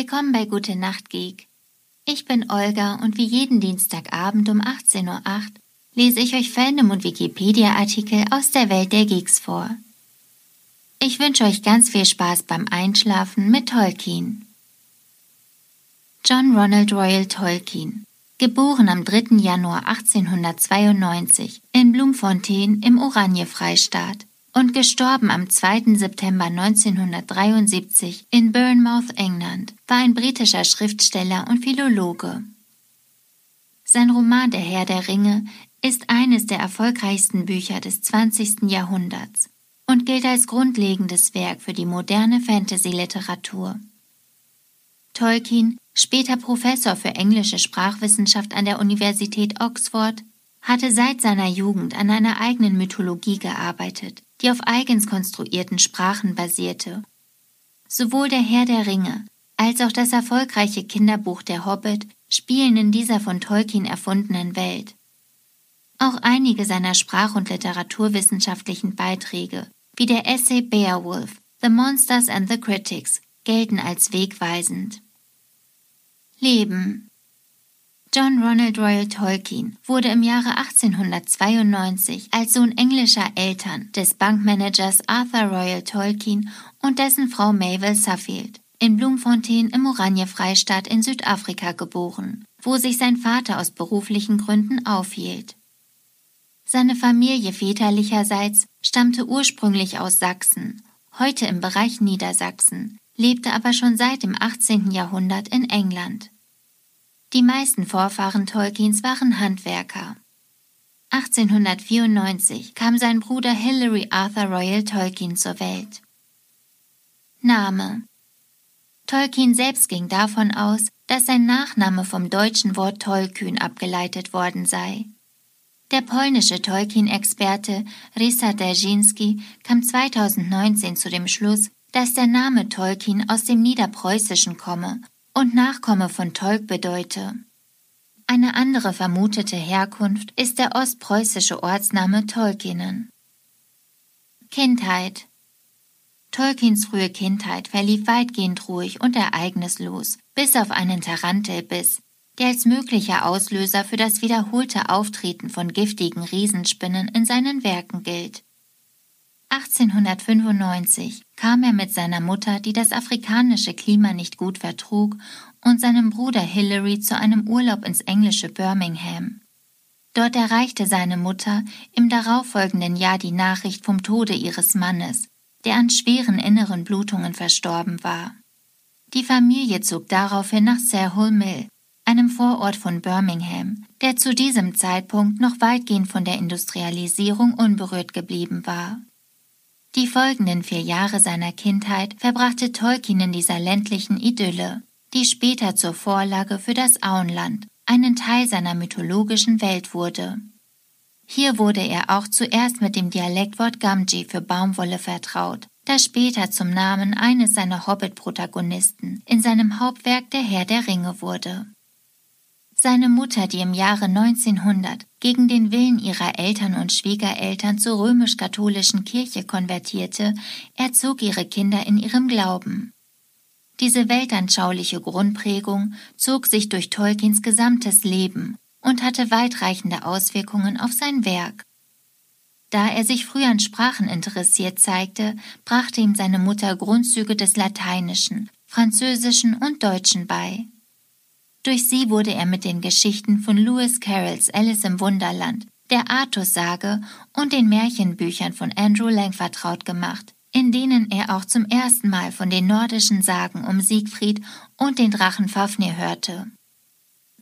Willkommen bei Gute Nacht Geek. Ich bin Olga und wie jeden Dienstagabend um 18.08 Uhr lese ich euch Fandom und Wikipedia-Artikel aus der Welt der Geeks vor. Ich wünsche euch ganz viel Spaß beim Einschlafen mit Tolkien. John Ronald Royal Tolkien, geboren am 3. Januar 1892 in Bloemfontein im Oranje-Freistaat und gestorben am 2. September 1973 in Bournemouth, England, war ein britischer Schriftsteller und Philologe. Sein Roman Der Herr der Ringe ist eines der erfolgreichsten Bücher des 20. Jahrhunderts und gilt als grundlegendes Werk für die moderne Fantasy-Literatur. Tolkien, später Professor für englische Sprachwissenschaft an der Universität Oxford, hatte seit seiner Jugend an einer eigenen Mythologie gearbeitet, die auf eigens konstruierten Sprachen basierte. Sowohl der Herr der Ringe als auch das erfolgreiche Kinderbuch Der Hobbit spielen in dieser von Tolkien erfundenen Welt. Auch einige seiner sprach- und literaturwissenschaftlichen Beiträge, wie der Essay Beowulf, The Monsters and the Critics, gelten als wegweisend. Leben John Ronald Royal Tolkien wurde im Jahre 1892 als Sohn englischer Eltern des Bankmanagers Arthur Royal Tolkien und dessen Frau Mabel Suffield in Bloemfontein im Oranje-Freistaat in Südafrika geboren, wo sich sein Vater aus beruflichen Gründen aufhielt. Seine Familie väterlicherseits stammte ursprünglich aus Sachsen, heute im Bereich Niedersachsen, lebte aber schon seit dem 18. Jahrhundert in England. Die meisten Vorfahren Tolkiens waren Handwerker. 1894 kam sein Bruder Hilary Arthur Royal Tolkien zur Welt. Name Tolkien selbst ging davon aus, dass sein Nachname vom deutschen Wort Tollkühn abgeleitet worden sei. Der polnische Tolkien-Experte Rysa Derzinski kam 2019 zu dem Schluss, dass der Name Tolkien aus dem Niederpreußischen komme und Nachkomme von Tolk bedeute. Eine andere vermutete Herkunft ist der ostpreußische Ortsname Tolkienen. Kindheit Tolkiens frühe Kindheit verlief weitgehend ruhig und ereignislos, bis auf einen Tarantelbiss, der als möglicher Auslöser für das wiederholte Auftreten von giftigen Riesenspinnen in seinen Werken gilt. 1895 kam er mit seiner Mutter, die das afrikanische Klima nicht gut vertrug, und seinem Bruder Hilary zu einem Urlaub ins englische Birmingham. Dort erreichte seine Mutter im darauffolgenden Jahr die Nachricht vom Tode ihres Mannes, der an schweren inneren Blutungen verstorben war. Die Familie zog daraufhin nach Sarehole Mill, einem Vorort von Birmingham, der zu diesem Zeitpunkt noch weitgehend von der Industrialisierung unberührt geblieben war. Die folgenden vier Jahre seiner Kindheit verbrachte Tolkien in dieser ländlichen Idylle, die später zur Vorlage für das Auenland, einen Teil seiner mythologischen Welt wurde. Hier wurde er auch zuerst mit dem Dialektwort Gamgee für Baumwolle vertraut, das später zum Namen eines seiner Hobbit-Protagonisten in seinem Hauptwerk Der Herr der Ringe wurde. Seine Mutter, die im Jahre 1900 gegen den Willen ihrer Eltern und Schwiegereltern zur römisch-katholischen Kirche konvertierte, erzog ihre Kinder in ihrem Glauben. Diese weltanschauliche Grundprägung zog sich durch Tolkiens gesamtes Leben und hatte weitreichende Auswirkungen auf sein Werk. Da er sich früh an Sprachen interessiert zeigte, brachte ihm seine Mutter Grundzüge des Lateinischen, Französischen und Deutschen bei. Durch sie wurde er mit den Geschichten von Lewis Carrolls Alice im Wunderland, der Artus-Sage und den Märchenbüchern von Andrew Lang vertraut gemacht, in denen er auch zum ersten Mal von den nordischen Sagen um Siegfried und den Drachen Fafnir hörte.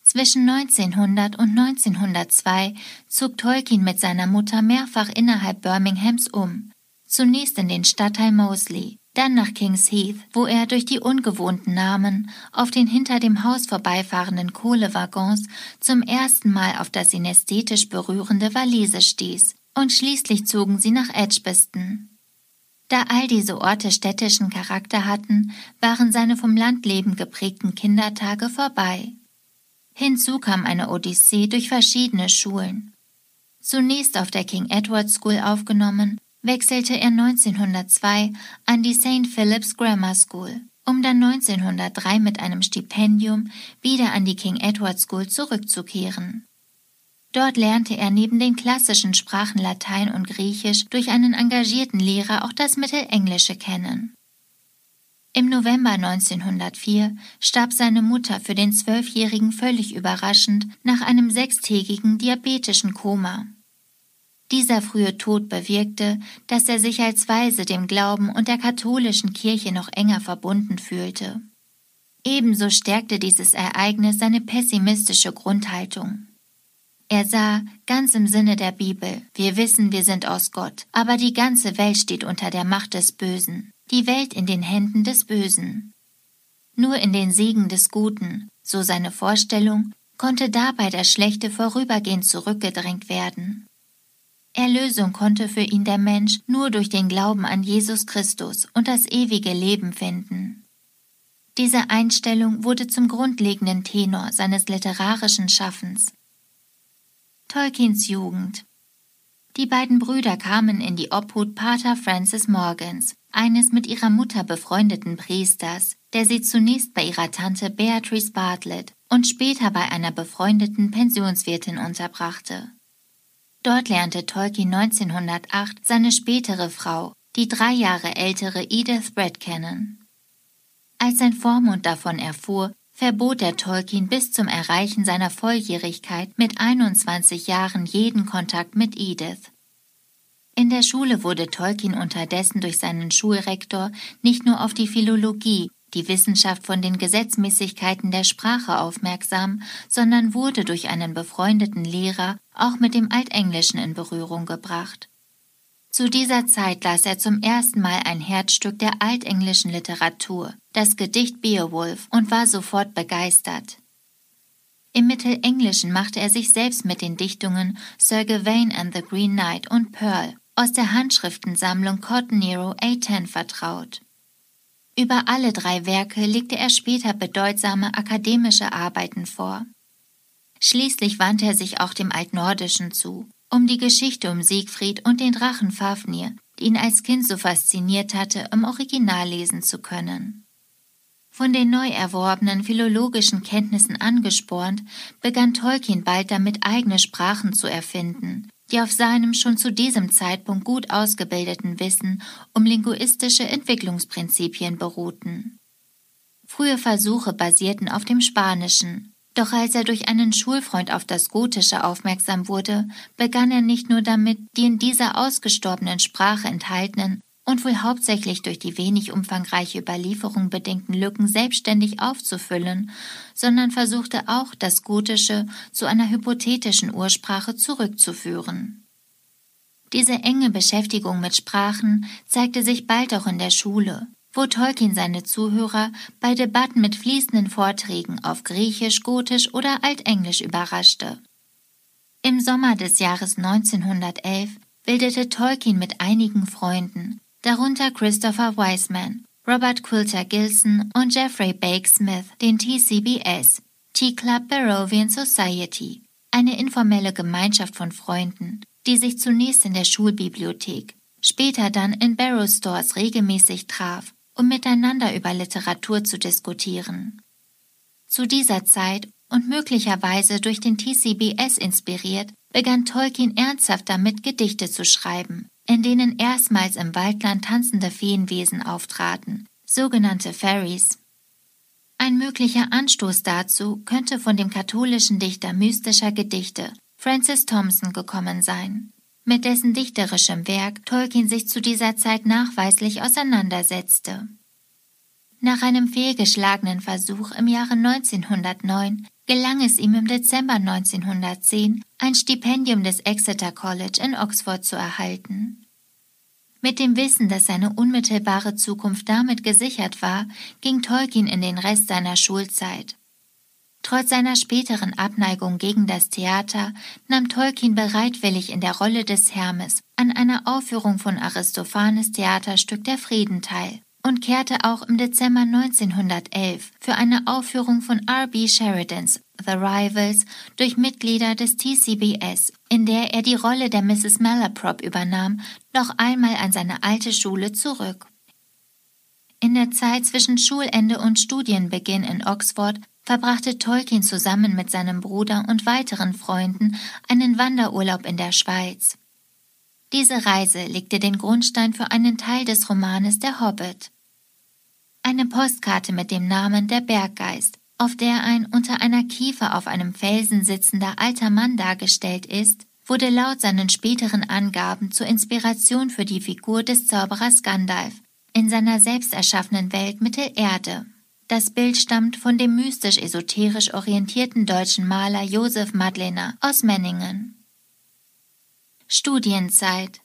Zwischen 1900 und 1902 zog Tolkien mit seiner Mutter mehrfach innerhalb Birminghams um, zunächst in den Stadtteil Moseley, dann nach Kings Heath, wo er durch die ungewohnten Namen auf den hinter dem Haus vorbeifahrenden Kohlewaggons zum ersten Mal auf das synästhetisch berührende Walise stieß, und schließlich zogen sie nach Edgbaston. Da all diese Orte städtischen Charakter hatten, waren seine vom Landleben geprägten Kindertage vorbei. Hinzu kam eine Odyssee durch verschiedene Schulen. Zunächst auf der King Edward School aufgenommen, wechselte er 1902 an die St. Philip's Grammar School um dann 1903 mit einem Stipendium wieder an die King Edward School zurückzukehren. Dort lernte er neben den klassischen Sprachen Latein und Griechisch durch einen engagierten Lehrer auch das Mittelenglische kennen. Im November 1904 starb seine Mutter für den Zwölfjährigen völlig überraschend nach einem sechstägigen diabetischen Koma. Dieser frühe Tod bewirkte, dass er sich als Weise dem Glauben und der katholischen Kirche noch enger verbunden fühlte. Ebenso stärkte dieses Ereignis seine pessimistische Grundhaltung. Er sah, ganz im Sinne der Bibel, wir wissen, wir sind aus Gott, aber die ganze Welt steht unter der Macht des Bösen die Welt in den Händen des Bösen. Nur in den Segen des Guten, so seine Vorstellung, konnte dabei das Schlechte vorübergehend zurückgedrängt werden. Erlösung konnte für ihn der Mensch nur durch den Glauben an Jesus Christus und das ewige Leben finden. Diese Einstellung wurde zum grundlegenden Tenor seines literarischen Schaffens. Tolkiens Jugend Die beiden Brüder kamen in die Obhut Pater Francis Morgans, eines mit ihrer Mutter befreundeten Priesters, der sie zunächst bei ihrer Tante Beatrice Bartlett und später bei einer befreundeten Pensionswirtin unterbrachte. Dort lernte Tolkien 1908 seine spätere Frau, die drei Jahre ältere Edith Brett kennen. Als sein Vormund davon erfuhr, verbot er Tolkien bis zum Erreichen seiner Volljährigkeit mit 21 Jahren jeden Kontakt mit Edith. In der Schule wurde Tolkien unterdessen durch seinen Schulrektor nicht nur auf die Philologie, die Wissenschaft von den Gesetzmäßigkeiten der Sprache aufmerksam, sondern wurde durch einen befreundeten Lehrer auch mit dem Altenglischen in Berührung gebracht. Zu dieser Zeit las er zum ersten Mal ein Herzstück der altenglischen Literatur, das Gedicht Beowulf, und war sofort begeistert. Im Mittelenglischen machte er sich selbst mit den Dichtungen Sir Gawain and the Green Knight und Pearl aus der Handschriftensammlung Cotton Nero A10 vertraut. Über alle drei Werke legte er später bedeutsame akademische Arbeiten vor. Schließlich wandte er sich auch dem Altnordischen zu, um die Geschichte um Siegfried und den Drachen Fafnir, die ihn als Kind so fasziniert hatte, im Original lesen zu können. Von den neu erworbenen philologischen Kenntnissen angespornt, begann Tolkien bald damit eigene Sprachen zu erfinden, die auf seinem schon zu diesem Zeitpunkt gut ausgebildeten Wissen um linguistische Entwicklungsprinzipien beruhten. Frühe Versuche basierten auf dem Spanischen, doch als er durch einen Schulfreund auf das Gotische aufmerksam wurde, begann er nicht nur damit, die in dieser ausgestorbenen Sprache enthaltenen und wohl hauptsächlich durch die wenig umfangreiche Überlieferung bedingten Lücken selbstständig aufzufüllen, sondern versuchte auch, das Gotische zu einer hypothetischen Ursprache zurückzuführen. Diese enge Beschäftigung mit Sprachen zeigte sich bald auch in der Schule, wo Tolkien seine Zuhörer bei Debatten mit fließenden Vorträgen auf Griechisch, Gotisch oder Altenglisch überraschte. Im Sommer des Jahres 1911 bildete Tolkien mit einigen Freunden darunter Christopher Wiseman, Robert Quilter Gilson und Jeffrey Bake Smith, den TCBS, Tea Club Barrovian Society, eine informelle Gemeinschaft von Freunden, die sich zunächst in der Schulbibliothek, später dann in Barrow Stores regelmäßig traf, um miteinander über Literatur zu diskutieren. Zu dieser Zeit und möglicherweise durch den TCBS inspiriert, begann Tolkien ernsthaft damit, Gedichte zu schreiben, in denen erstmals im Waldland tanzende Feenwesen auftraten, sogenannte Fairies. Ein möglicher Anstoß dazu könnte von dem katholischen Dichter mystischer Gedichte Francis Thompson gekommen sein, mit dessen dichterischem Werk Tolkien sich zu dieser Zeit nachweislich auseinandersetzte. Nach einem fehlgeschlagenen Versuch im Jahre 1909 gelang es ihm im Dezember 1910, ein Stipendium des Exeter College in Oxford zu erhalten. Mit dem Wissen, dass seine unmittelbare Zukunft damit gesichert war, ging Tolkien in den Rest seiner Schulzeit. Trotz seiner späteren Abneigung gegen das Theater nahm Tolkien bereitwillig in der Rolle des Hermes an einer Aufführung von Aristophanes Theaterstück Der Frieden teil und kehrte auch im Dezember 1911 für eine Aufführung von R.B. Sheridans The Rivals durch Mitglieder des TCBS, in der er die Rolle der Mrs. Malaprop übernahm, noch einmal an seine alte Schule zurück. In der Zeit zwischen Schulende und Studienbeginn in Oxford verbrachte Tolkien zusammen mit seinem Bruder und weiteren Freunden einen Wanderurlaub in der Schweiz. Diese Reise legte den Grundstein für einen Teil des Romanes Der Hobbit. Eine Postkarte mit dem Namen Der Berggeist, auf der ein unter einer Kiefer auf einem Felsen sitzender alter Mann dargestellt ist, wurde laut seinen späteren Angaben zur Inspiration für die Figur des Zauberers Gandalf in seiner selbst erschaffenen Welt Mittelerde. Das Bild stammt von dem mystisch-esoterisch orientierten deutschen Maler Josef Madlener aus Menningen. Studienzeit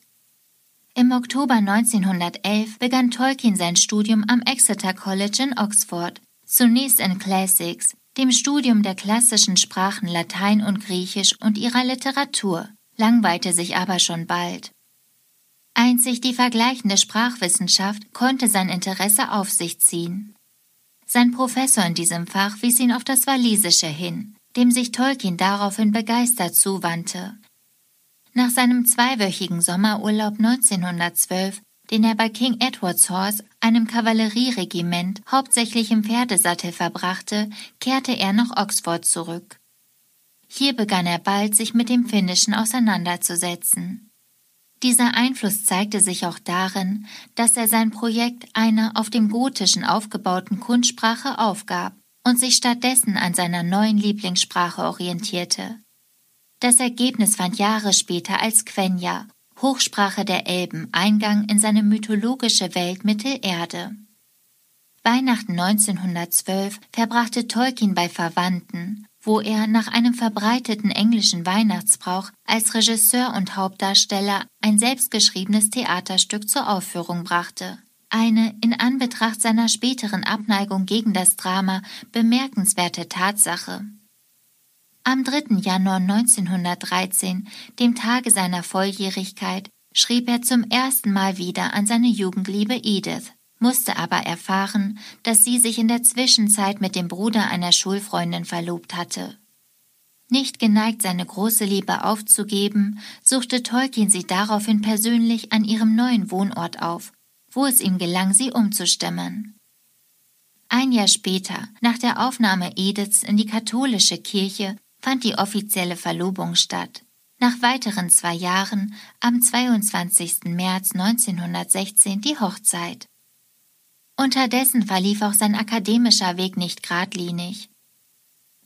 Im Oktober 1911 begann Tolkien sein Studium am Exeter College in Oxford, zunächst in Classics, dem Studium der klassischen Sprachen Latein und Griechisch und ihrer Literatur, langweilte sich aber schon bald. Einzig die vergleichende Sprachwissenschaft konnte sein Interesse auf sich ziehen. Sein Professor in diesem Fach wies ihn auf das Walisische hin, dem sich Tolkien daraufhin begeistert zuwandte. Nach seinem zweiwöchigen Sommerurlaub 1912, den er bei King Edward's Horse, einem Kavallerieregiment, hauptsächlich im Pferdesattel verbrachte, kehrte er nach Oxford zurück. Hier begann er bald, sich mit dem Finnischen auseinanderzusetzen. Dieser Einfluss zeigte sich auch darin, dass er sein Projekt einer auf dem Gotischen aufgebauten Kunstsprache aufgab und sich stattdessen an seiner neuen Lieblingssprache orientierte. Das Ergebnis fand Jahre später als Quenya, Hochsprache der Elben, Eingang in seine mythologische Welt Mittelerde. Weihnachten 1912 verbrachte Tolkien bei Verwandten wo er nach einem verbreiteten englischen Weihnachtsbrauch als Regisseur und Hauptdarsteller ein selbstgeschriebenes Theaterstück zur Aufführung brachte. Eine in Anbetracht seiner späteren Abneigung gegen das Drama bemerkenswerte Tatsache. Am 3. Januar 1913, dem Tage seiner Volljährigkeit, schrieb er zum ersten Mal wieder an seine Jugendliebe Edith musste aber erfahren, dass sie sich in der Zwischenzeit mit dem Bruder einer Schulfreundin verlobt hatte. Nicht geneigt, seine große Liebe aufzugeben, suchte Tolkien sie daraufhin persönlich an ihrem neuen Wohnort auf, wo es ihm gelang, sie umzustimmen. Ein Jahr später, nach der Aufnahme Ediths in die katholische Kirche, fand die offizielle Verlobung statt. Nach weiteren zwei Jahren, am 22. März 1916, die Hochzeit. Unterdessen verlief auch sein akademischer Weg nicht geradlinig.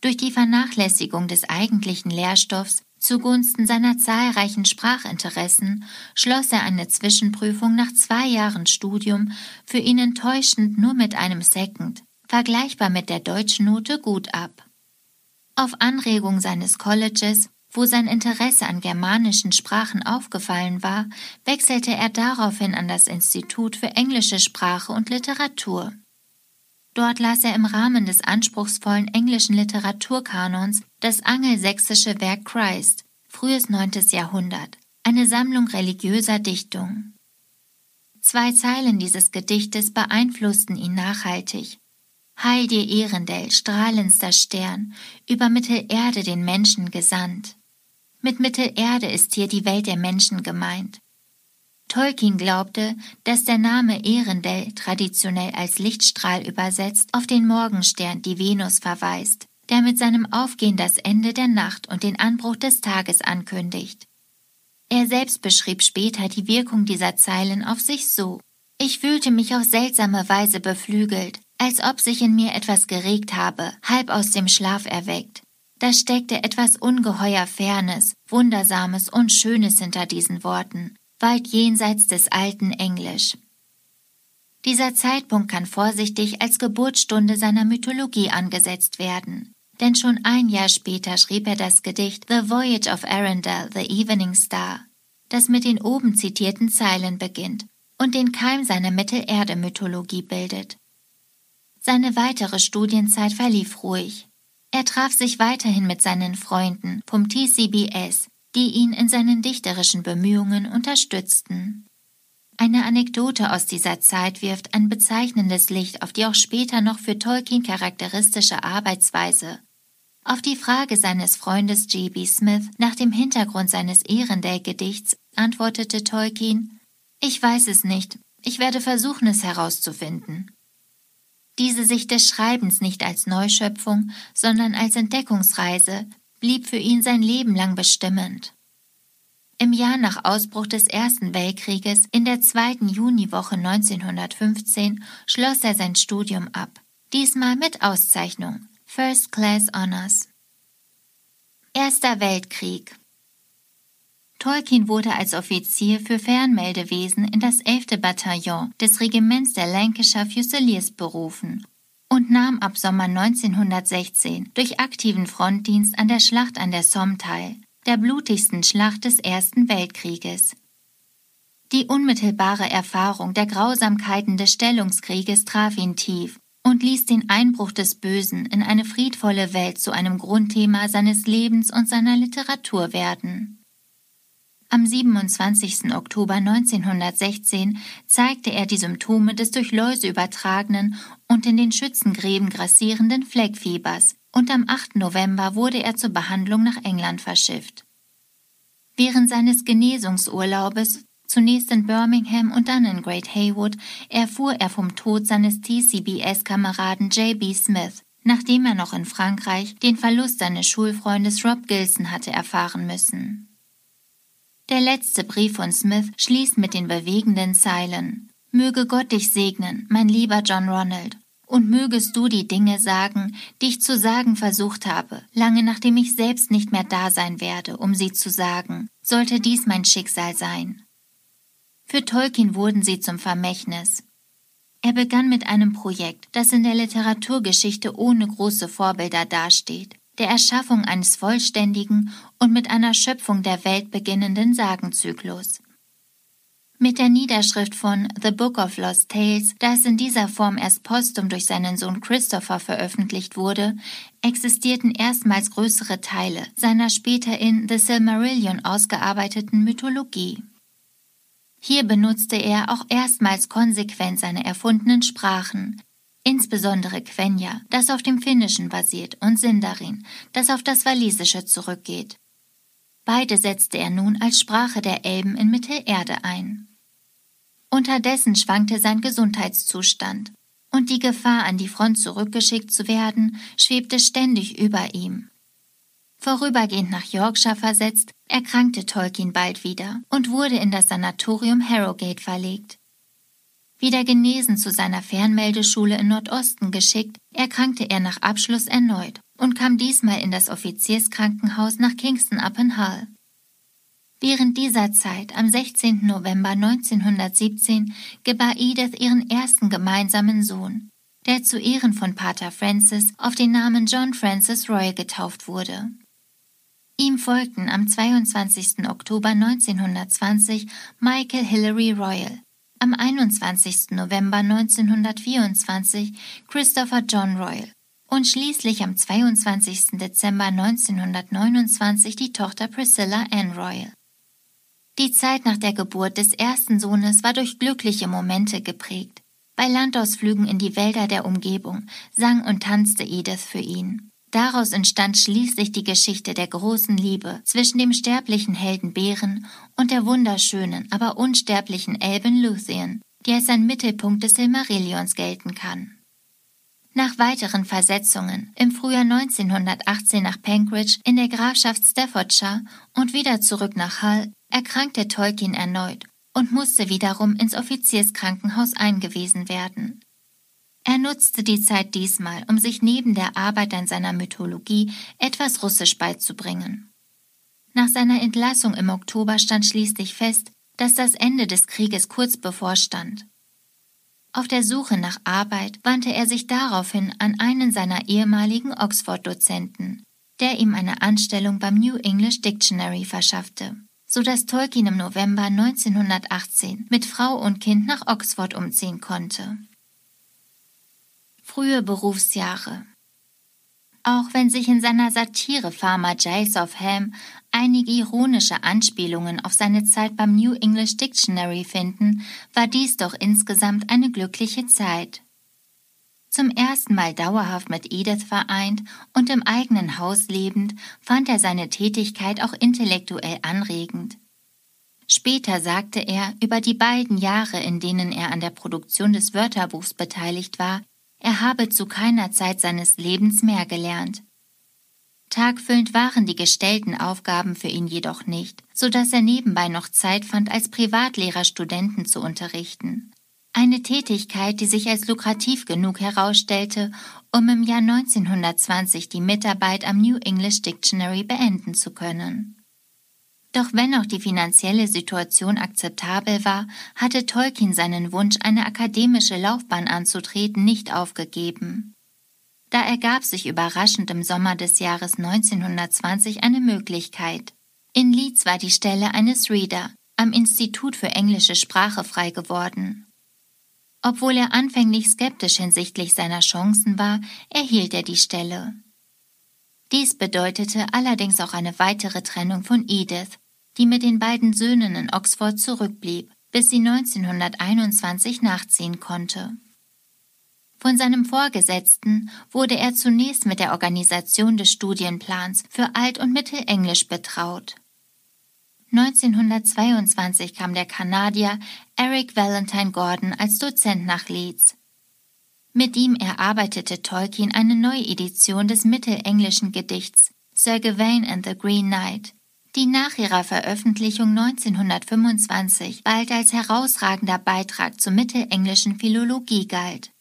Durch die Vernachlässigung des eigentlichen Lehrstoffs zugunsten seiner zahlreichen Sprachinteressen schloss er eine Zwischenprüfung nach zwei Jahren Studium für ihn enttäuschend nur mit einem Second, vergleichbar mit der deutschen Note gut ab. Auf Anregung seines Colleges wo sein Interesse an germanischen Sprachen aufgefallen war, wechselte er daraufhin an das Institut für englische Sprache und Literatur. Dort las er im Rahmen des anspruchsvollen englischen Literaturkanons das angelsächsische Werk Christ, frühes neuntes Jahrhundert, eine Sammlung religiöser Dichtung. Zwei Zeilen dieses Gedichtes beeinflussten ihn nachhaltig Heil dir Ehrendel, strahlendster Stern, über Mittelerde den Menschen gesandt. Mit Mittelerde ist hier die Welt der Menschen gemeint. Tolkien glaubte, dass der Name Ehrendel traditionell als Lichtstrahl übersetzt auf den Morgenstern, die Venus, verweist, der mit seinem Aufgehen das Ende der Nacht und den Anbruch des Tages ankündigt. Er selbst beschrieb später die Wirkung dieser Zeilen auf sich so. Ich fühlte mich auf seltsame Weise beflügelt, als ob sich in mir etwas geregt habe, halb aus dem Schlaf erweckt. Da steckte etwas ungeheuer Fernes, Wundersames und Schönes hinter diesen Worten, weit jenseits des alten Englisch. Dieser Zeitpunkt kann vorsichtig als Geburtsstunde seiner Mythologie angesetzt werden, denn schon ein Jahr später schrieb er das Gedicht The Voyage of Arundel, the Evening Star, das mit den oben zitierten Zeilen beginnt und den Keim seiner Mittelerde-Mythologie bildet. Seine weitere Studienzeit verlief ruhig. Er traf sich weiterhin mit seinen Freunden vom TCBS, die ihn in seinen dichterischen Bemühungen unterstützten. Eine Anekdote aus dieser Zeit wirft ein bezeichnendes Licht auf die auch später noch für Tolkien charakteristische Arbeitsweise. Auf die Frage seines Freundes G.B. Smith nach dem Hintergrund seines Ehrendale-Gedichts antwortete Tolkien, ich weiß es nicht, ich werde versuchen, es herauszufinden. Diese Sicht des Schreibens nicht als Neuschöpfung, sondern als Entdeckungsreise blieb für ihn sein Leben lang bestimmend. Im Jahr nach Ausbruch des Ersten Weltkrieges, in der zweiten Juniwoche 1915, schloss er sein Studium ab, diesmal mit Auszeichnung, First Class Honors. Erster Weltkrieg Tolkien wurde als Offizier für Fernmeldewesen in das 11. Bataillon des Regiments der Lancashire Fusiliers berufen und nahm ab Sommer 1916 durch aktiven Frontdienst an der Schlacht an der Somme teil, der blutigsten Schlacht des Ersten Weltkrieges. Die unmittelbare Erfahrung der Grausamkeiten des Stellungskrieges traf ihn tief und ließ den Einbruch des Bösen in eine friedvolle Welt zu einem Grundthema seines Lebens und seiner Literatur werden. Am 27. Oktober 1916 zeigte er die Symptome des durch Läuse übertragenen und in den Schützengräben grassierenden Fleckfiebers und am 8. November wurde er zur Behandlung nach England verschifft. Während seines Genesungsurlaubes, zunächst in Birmingham und dann in Great Haywood, erfuhr er vom Tod seines TCBS-Kameraden J.B. Smith, nachdem er noch in Frankreich den Verlust seines Schulfreundes Rob Gilson hatte erfahren müssen. Der letzte Brief von Smith schließt mit den bewegenden Zeilen Möge Gott dich segnen, mein lieber John Ronald, und mögest du die Dinge sagen, die ich zu sagen versucht habe, lange nachdem ich selbst nicht mehr da sein werde, um sie zu sagen, sollte dies mein Schicksal sein. Für Tolkien wurden sie zum Vermächtnis. Er begann mit einem Projekt, das in der Literaturgeschichte ohne große Vorbilder dasteht, der Erschaffung eines vollständigen und mit einer Schöpfung der Welt beginnenden Sagenzyklus. Mit der Niederschrift von The Book of Lost Tales, das in dieser Form erst postum durch seinen Sohn Christopher veröffentlicht wurde, existierten erstmals größere Teile seiner später in The Silmarillion ausgearbeiteten Mythologie. Hier benutzte er auch erstmals konsequent seine erfundenen Sprachen, insbesondere Quenya, das auf dem Finnischen basiert, und Sindarin, das auf das Walisische zurückgeht. Beide setzte er nun als Sprache der Elben in Mittelerde ein. Unterdessen schwankte sein Gesundheitszustand, und die Gefahr, an die Front zurückgeschickt zu werden, schwebte ständig über ihm. Vorübergehend nach Yorkshire versetzt, erkrankte Tolkien bald wieder und wurde in das Sanatorium Harrogate verlegt. Wieder genesen zu seiner Fernmeldeschule im Nordosten geschickt, erkrankte er nach Abschluss erneut und kam diesmal in das Offizierskrankenhaus nach Kingston upon Hull. Während dieser Zeit, am 16. November 1917, gebar Edith ihren ersten gemeinsamen Sohn, der zu Ehren von Pater Francis auf den Namen John Francis Royal getauft wurde. Ihm folgten am 22. Oktober 1920 Michael Hilary Royal, am 21. November 1924 Christopher John Royal und schließlich am 22. Dezember 1929 die Tochter Priscilla Ann Royal. Die Zeit nach der Geburt des ersten Sohnes war durch glückliche Momente geprägt. Bei Landausflügen in die Wälder der Umgebung sang und tanzte Edith für ihn. Daraus entstand schließlich die Geschichte der großen Liebe zwischen dem sterblichen Helden Bären und der wunderschönen, aber unsterblichen Elben Luthien, die als ein Mittelpunkt des Silmarillions gelten kann. Nach weiteren Versetzungen im Frühjahr 1918 nach Penkridge in der Grafschaft Staffordshire und wieder zurück nach Hull erkrankte Tolkien erneut und musste wiederum ins Offizierskrankenhaus eingewiesen werden. Er nutzte die Zeit diesmal, um sich neben der Arbeit an seiner Mythologie etwas Russisch beizubringen. Nach seiner Entlassung im Oktober stand schließlich fest, dass das Ende des Krieges kurz bevorstand. Auf der Suche nach Arbeit wandte er sich daraufhin an einen seiner ehemaligen Oxford-Dozenten, der ihm eine Anstellung beim New English Dictionary verschaffte, so dass Tolkien im November 1918 mit Frau und Kind nach Oxford umziehen konnte. Frühe Berufsjahre auch wenn sich in seiner Satire Farmer Giles of Ham einige ironische Anspielungen auf seine Zeit beim New English Dictionary finden, war dies doch insgesamt eine glückliche Zeit. Zum ersten Mal dauerhaft mit Edith vereint und im eigenen Haus lebend, fand er seine Tätigkeit auch intellektuell anregend. Später sagte er über die beiden Jahre, in denen er an der Produktion des Wörterbuchs beteiligt war, er habe zu keiner Zeit seines Lebens mehr gelernt. Tagfüllend waren die gestellten Aufgaben für ihn jedoch nicht, so dass er nebenbei noch Zeit fand, als Privatlehrer Studenten zu unterrichten. Eine Tätigkeit, die sich als lukrativ genug herausstellte, um im Jahr 1920 die Mitarbeit am New English Dictionary beenden zu können. Doch wenn auch die finanzielle Situation akzeptabel war, hatte Tolkien seinen Wunsch, eine akademische Laufbahn anzutreten, nicht aufgegeben. Da ergab sich überraschend im Sommer des Jahres 1920 eine Möglichkeit. In Leeds war die Stelle eines Reader am Institut für englische Sprache frei geworden. Obwohl er anfänglich skeptisch hinsichtlich seiner Chancen war, erhielt er die Stelle. Dies bedeutete allerdings auch eine weitere Trennung von Edith, die mit den beiden Söhnen in Oxford zurückblieb, bis sie 1921 nachziehen konnte. Von seinem Vorgesetzten wurde er zunächst mit der Organisation des Studienplans für Alt- und Mittelenglisch betraut. 1922 kam der Kanadier Eric Valentine Gordon als Dozent nach Leeds. Mit ihm erarbeitete Tolkien eine Neuedition des mittelenglischen Gedichts Sir Gawain and the Green Knight, die nach ihrer Veröffentlichung 1925 bald als herausragender Beitrag zur mittelenglischen Philologie galt.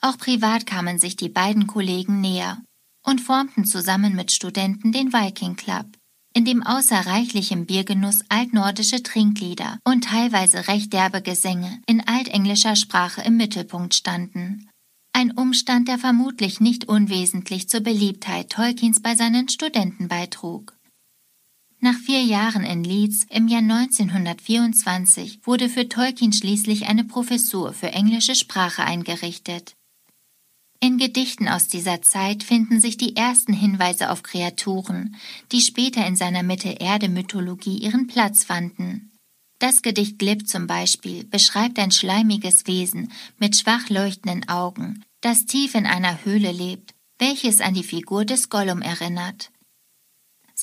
Auch privat kamen sich die beiden Kollegen näher und formten zusammen mit Studenten den Viking Club, in dem außer reichlichem Biergenuss altnordische Trinklieder und teilweise recht derbe Gesänge in altenglischer Sprache im Mittelpunkt standen. Ein Umstand, der vermutlich nicht unwesentlich zur Beliebtheit Tolkiens bei seinen Studenten beitrug. Nach vier Jahren in Leeds im Jahr 1924 wurde für Tolkien schließlich eine Professur für englische Sprache eingerichtet. In Gedichten aus dieser Zeit finden sich die ersten Hinweise auf Kreaturen, die später in seiner Mittelerde-Mythologie ihren Platz fanden. Das Gedicht Glib zum Beispiel beschreibt ein schleimiges Wesen mit schwach leuchtenden Augen, das tief in einer Höhle lebt, welches an die Figur des Gollum erinnert.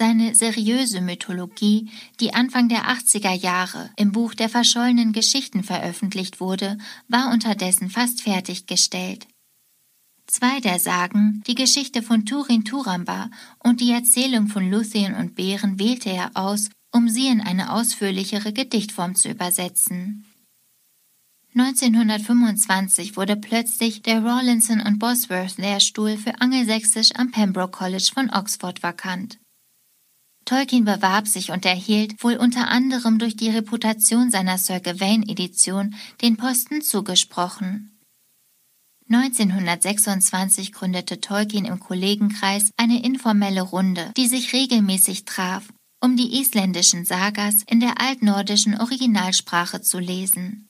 Seine seriöse Mythologie, die Anfang der 80er Jahre im Buch der verschollenen Geschichten veröffentlicht wurde, war unterdessen fast fertiggestellt. Zwei der Sagen, die Geschichte von Turin Turamba und die Erzählung von Luthien und Bären wählte er aus, um sie in eine ausführlichere Gedichtform zu übersetzen. 1925 wurde plötzlich der Rawlinson und Bosworth Lehrstuhl für Angelsächsisch am Pembroke College von Oxford vakant. Tolkien bewarb sich und erhielt wohl unter anderem durch die Reputation seiner Sir Gawain Edition den Posten zugesprochen. 1926 gründete Tolkien im Kollegenkreis eine informelle Runde, die sich regelmäßig traf, um die isländischen Sagas in der altnordischen Originalsprache zu lesen.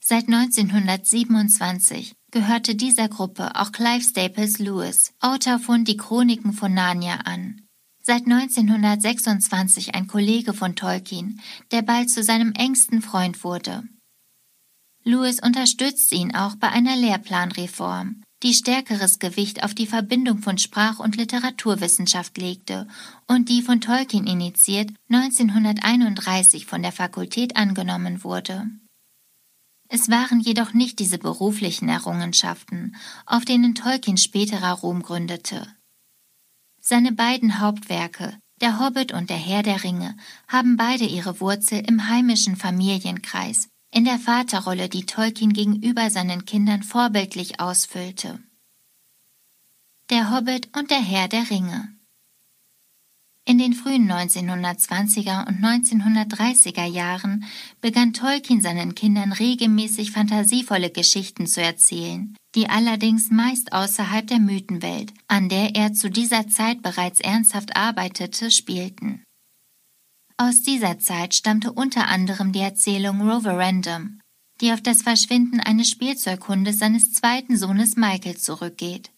Seit 1927 gehörte dieser Gruppe auch Clive Staples Lewis, Autor von Die Chroniken von Narnia an. Seit 1926 ein Kollege von Tolkien, der bald zu seinem engsten Freund wurde. Lewis unterstützt ihn auch bei einer Lehrplanreform, die stärkeres Gewicht auf die Verbindung von Sprach- und Literaturwissenschaft legte und die von Tolkien initiiert 1931 von der Fakultät angenommen wurde. Es waren jedoch nicht diese beruflichen Errungenschaften, auf denen Tolkien späterer Ruhm gründete. Seine beiden Hauptwerke, Der Hobbit und der Herr der Ringe, haben beide ihre Wurzel im heimischen Familienkreis, in der Vaterrolle, die Tolkien gegenüber seinen Kindern vorbildlich ausfüllte. Der Hobbit und der Herr der Ringe in den frühen 1920er und 1930er Jahren begann Tolkien seinen Kindern regelmäßig fantasievolle Geschichten zu erzählen, die allerdings meist außerhalb der Mythenwelt, an der er zu dieser Zeit bereits ernsthaft arbeitete, spielten. Aus dieser Zeit stammte unter anderem die Erzählung Roverandom, die auf das Verschwinden eines Spielzeughundes seines zweiten Sohnes Michael zurückgeht.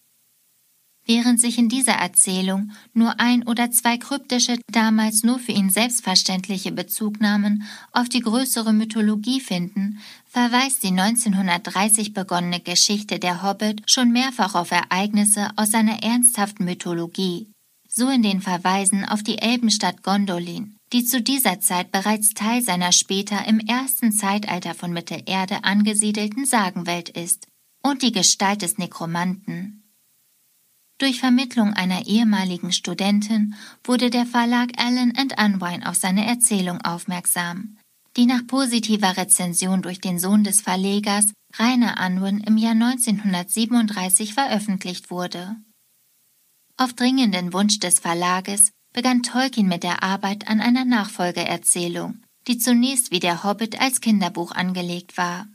Während sich in dieser Erzählung nur ein oder zwei kryptische, damals nur für ihn selbstverständliche Bezugnahmen auf die größere Mythologie finden, verweist die 1930 begonnene Geschichte der Hobbit schon mehrfach auf Ereignisse aus seiner ernsthaften Mythologie, so in den Verweisen auf die Elbenstadt Gondolin, die zu dieser Zeit bereits Teil seiner später im ersten Zeitalter von Mittelerde angesiedelten Sagenwelt ist, und die Gestalt des Nekromanten. Durch Vermittlung einer ehemaligen Studentin wurde der Verlag Allen Unwine auf seine Erzählung aufmerksam, die nach positiver Rezension durch den Sohn des Verlegers, Rainer Unwin, im Jahr 1937 veröffentlicht wurde. Auf dringenden Wunsch des Verlages begann Tolkien mit der Arbeit an einer Nachfolgeerzählung, die zunächst wie der Hobbit als Kinderbuch angelegt war.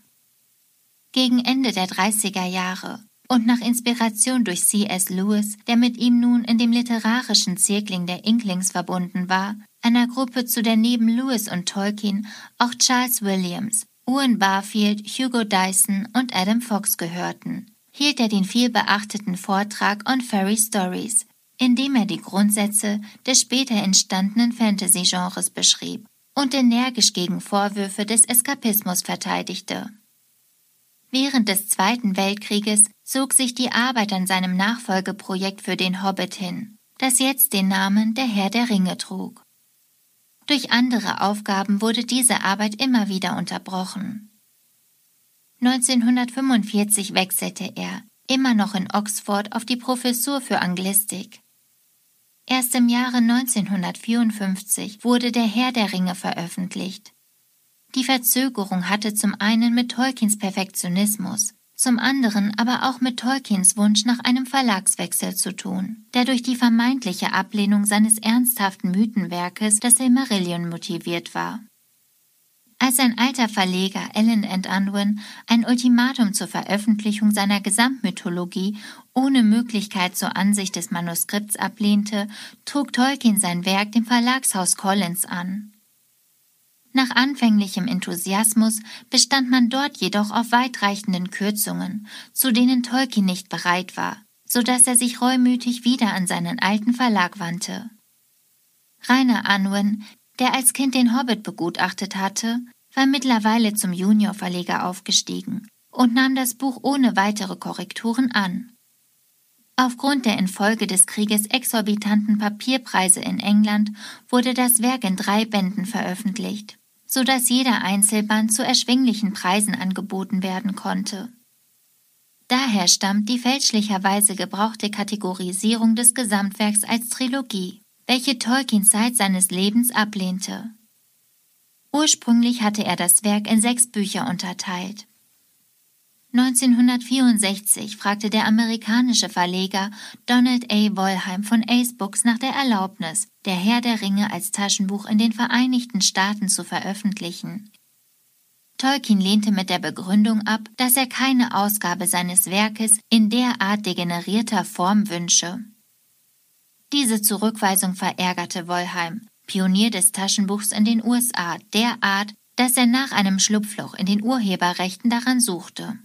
Gegen Ende der 30er Jahre und nach Inspiration durch C.S. Lewis, der mit ihm nun in dem literarischen Zirkling der Inklings verbunden war, einer Gruppe, zu der neben Lewis und Tolkien auch Charles Williams, Owen Barfield, Hugo Dyson und Adam Fox gehörten, hielt er den vielbeachteten Vortrag on Fairy Stories, in dem er die Grundsätze des später entstandenen Fantasy-Genres beschrieb und energisch gegen Vorwürfe des Eskapismus verteidigte. Während des Zweiten Weltkrieges zog sich die Arbeit an seinem Nachfolgeprojekt für den Hobbit hin, das jetzt den Namen Der Herr der Ringe trug. Durch andere Aufgaben wurde diese Arbeit immer wieder unterbrochen. 1945 wechselte er, immer noch in Oxford, auf die Professur für Anglistik. Erst im Jahre 1954 wurde Der Herr der Ringe veröffentlicht. Die Verzögerung hatte zum einen mit Tolkiens Perfektionismus, zum anderen aber auch mit Tolkiens Wunsch nach einem Verlagswechsel zu tun, der durch die vermeintliche Ablehnung seines ernsthaften Mythenwerkes das Silmarillion motiviert war. Als ein alter Verleger Ellen and Unwin ein Ultimatum zur Veröffentlichung seiner Gesamtmythologie ohne Möglichkeit zur Ansicht des Manuskripts ablehnte, trug Tolkien sein Werk dem Verlagshaus Collins an. Nach anfänglichem Enthusiasmus bestand man dort jedoch auf weitreichenden Kürzungen, zu denen Tolkien nicht bereit war, so dass er sich reumütig wieder an seinen alten Verlag wandte. Rainer Unwin, der als Kind den Hobbit begutachtet hatte, war mittlerweile zum Juniorverleger aufgestiegen und nahm das Buch ohne weitere Korrekturen an. Aufgrund der infolge des Krieges exorbitanten Papierpreise in England wurde das Werk in drei Bänden veröffentlicht, so dass jeder Einzelband zu erschwinglichen Preisen angeboten werden konnte. Daher stammt die fälschlicherweise gebrauchte Kategorisierung des Gesamtwerks als Trilogie, welche Tolkien Zeit seines Lebens ablehnte. Ursprünglich hatte er das Werk in sechs Bücher unterteilt. 1964 fragte der amerikanische Verleger Donald A. Wollheim von Ace Books nach der Erlaubnis, Der Herr der Ringe als Taschenbuch in den Vereinigten Staaten zu veröffentlichen. Tolkien lehnte mit der Begründung ab, dass er keine Ausgabe seines Werkes in derart degenerierter Form wünsche. Diese Zurückweisung verärgerte Wollheim, Pionier des Taschenbuchs in den USA, derart, dass er nach einem Schlupfloch in den Urheberrechten daran suchte.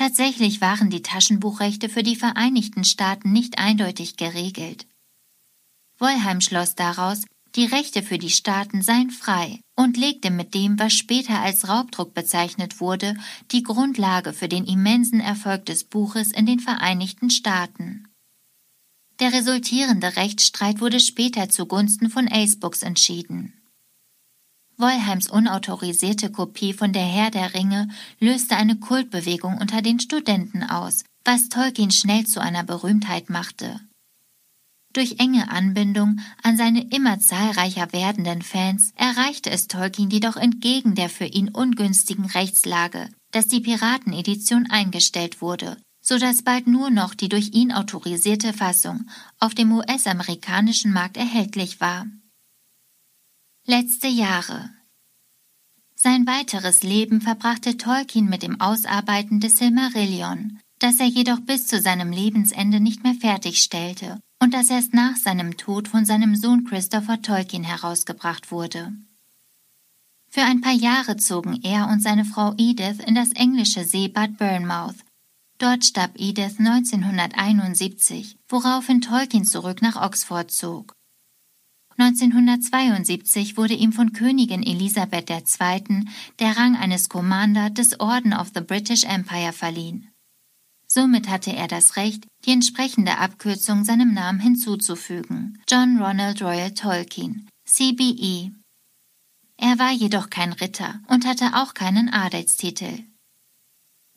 Tatsächlich waren die Taschenbuchrechte für die Vereinigten Staaten nicht eindeutig geregelt. Wollheim schloss daraus, die Rechte für die Staaten seien frei und legte mit dem, was später als Raubdruck bezeichnet wurde, die Grundlage für den immensen Erfolg des Buches in den Vereinigten Staaten. Der resultierende Rechtsstreit wurde später zugunsten von Acebooks entschieden. Wollheims unautorisierte Kopie von Der Herr der Ringe löste eine Kultbewegung unter den Studenten aus, was Tolkien schnell zu einer Berühmtheit machte. Durch enge Anbindung an seine immer zahlreicher werdenden Fans erreichte es Tolkien jedoch entgegen der für ihn ungünstigen Rechtslage, dass die Piratenedition eingestellt wurde so dass bald nur noch die durch ihn autorisierte Fassung auf dem US-amerikanischen Markt erhältlich war. Letzte Jahre Sein weiteres Leben verbrachte Tolkien mit dem Ausarbeiten des Silmarillion, das er jedoch bis zu seinem Lebensende nicht mehr fertigstellte und das erst nach seinem Tod von seinem Sohn Christopher Tolkien herausgebracht wurde. Für ein paar Jahre zogen er und seine Frau Edith in das englische Seebad Bournemouth, Dort starb Edith 1971, woraufhin Tolkien zurück nach Oxford zog. 1972 wurde ihm von Königin Elisabeth II. der Rang eines Commander des Orden of the British Empire verliehen. Somit hatte er das Recht, die entsprechende Abkürzung seinem Namen hinzuzufügen, John Ronald Royal Tolkien, CBE. Er war jedoch kein Ritter und hatte auch keinen Adelstitel.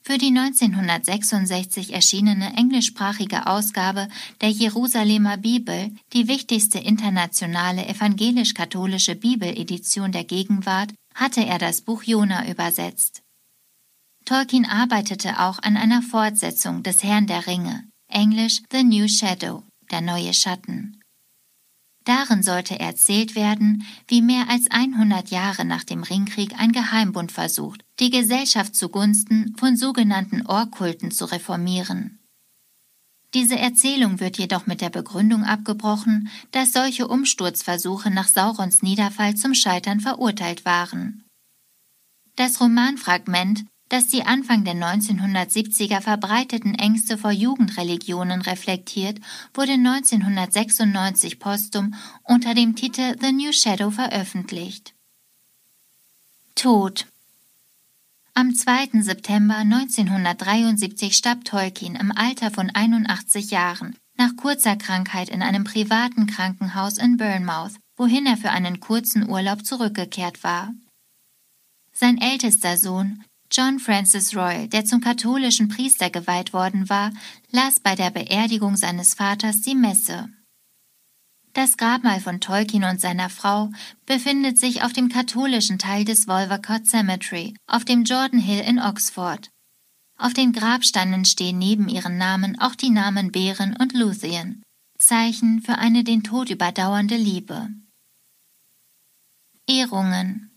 Für die 1966 erschienene englischsprachige Ausgabe der Jerusalemer Bibel, die wichtigste internationale evangelisch-katholische Bibeledition der Gegenwart, hatte er das Buch Jona übersetzt. Tolkien arbeitete auch an einer Fortsetzung des Herrn der Ringe, englisch The New Shadow, der neue Schatten. Darin sollte erzählt werden, wie mehr als 100 Jahre nach dem Ringkrieg ein Geheimbund versucht, die Gesellschaft zugunsten von sogenannten Orkulten zu reformieren. Diese Erzählung wird jedoch mit der Begründung abgebrochen, dass solche Umsturzversuche nach Saurons Niederfall zum Scheitern verurteilt waren. Das Romanfragment das die Anfang der 1970er verbreiteten Ängste vor Jugendreligionen reflektiert, wurde 1996 postum unter dem Titel The New Shadow veröffentlicht. Tod Am 2. September 1973 starb Tolkien im Alter von 81 Jahren nach kurzer Krankheit in einem privaten Krankenhaus in Bournemouth, wohin er für einen kurzen Urlaub zurückgekehrt war. Sein ältester Sohn, John Francis Royal, der zum katholischen Priester geweiht worden war, las bei der Beerdigung seines Vaters die Messe. Das Grabmal von Tolkien und seiner Frau befindet sich auf dem katholischen Teil des Wolvercote Cemetery auf dem Jordan Hill in Oxford. Auf den Grabsteinen stehen neben ihren Namen auch die Namen Bären und Luthien, Zeichen für eine den Tod überdauernde Liebe. Ehrungen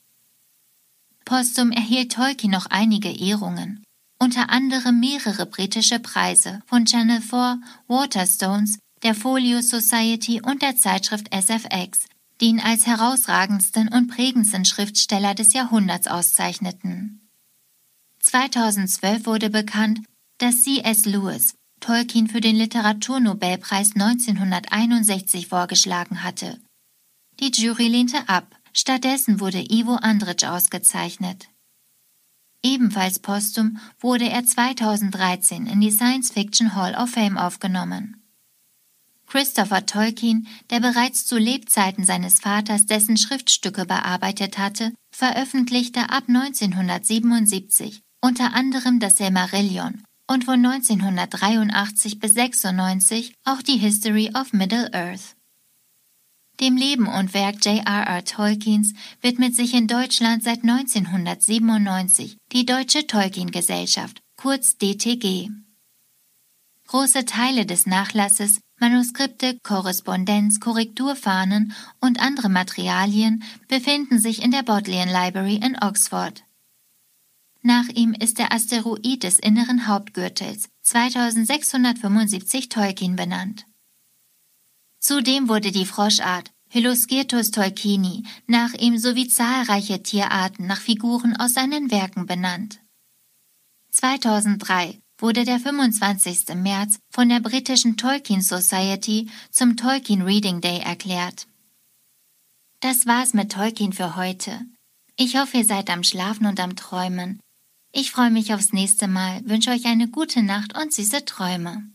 Postum erhielt Tolkien noch einige Ehrungen, unter anderem mehrere britische Preise von Channel 4, Waterstones, der Folio Society und der Zeitschrift SFX, die ihn als herausragendsten und prägendsten Schriftsteller des Jahrhunderts auszeichneten. 2012 wurde bekannt, dass C.S. Lewis Tolkien für den Literaturnobelpreis 1961 vorgeschlagen hatte. Die Jury lehnte ab, Stattdessen wurde Ivo Andrić ausgezeichnet. Ebenfalls postum wurde er 2013 in die Science Fiction Hall of Fame aufgenommen. Christopher Tolkien, der bereits zu Lebzeiten seines Vaters dessen Schriftstücke bearbeitet hatte, veröffentlichte ab 1977 unter anderem das Silmarillion und von 1983 bis 96 auch die History of Middle-earth. Dem Leben und Werk J.R.R. Tolkiens widmet sich in Deutschland seit 1997 die Deutsche Tolkien-Gesellschaft, kurz DTG. Große Teile des Nachlasses, Manuskripte, Korrespondenz, Korrekturfahnen und andere Materialien befinden sich in der Bodleian Library in Oxford. Nach ihm ist der Asteroid des inneren Hauptgürtels 2675 Tolkien benannt. Zudem wurde die Froschart Hyloskirtus tolkieni nach ihm sowie zahlreiche Tierarten nach Figuren aus seinen Werken benannt. 2003 wurde der 25. März von der britischen Tolkien Society zum Tolkien Reading Day erklärt. Das war's mit Tolkien für heute. Ich hoffe, ihr seid am Schlafen und am Träumen. Ich freue mich aufs nächste Mal, wünsche euch eine gute Nacht und süße Träume.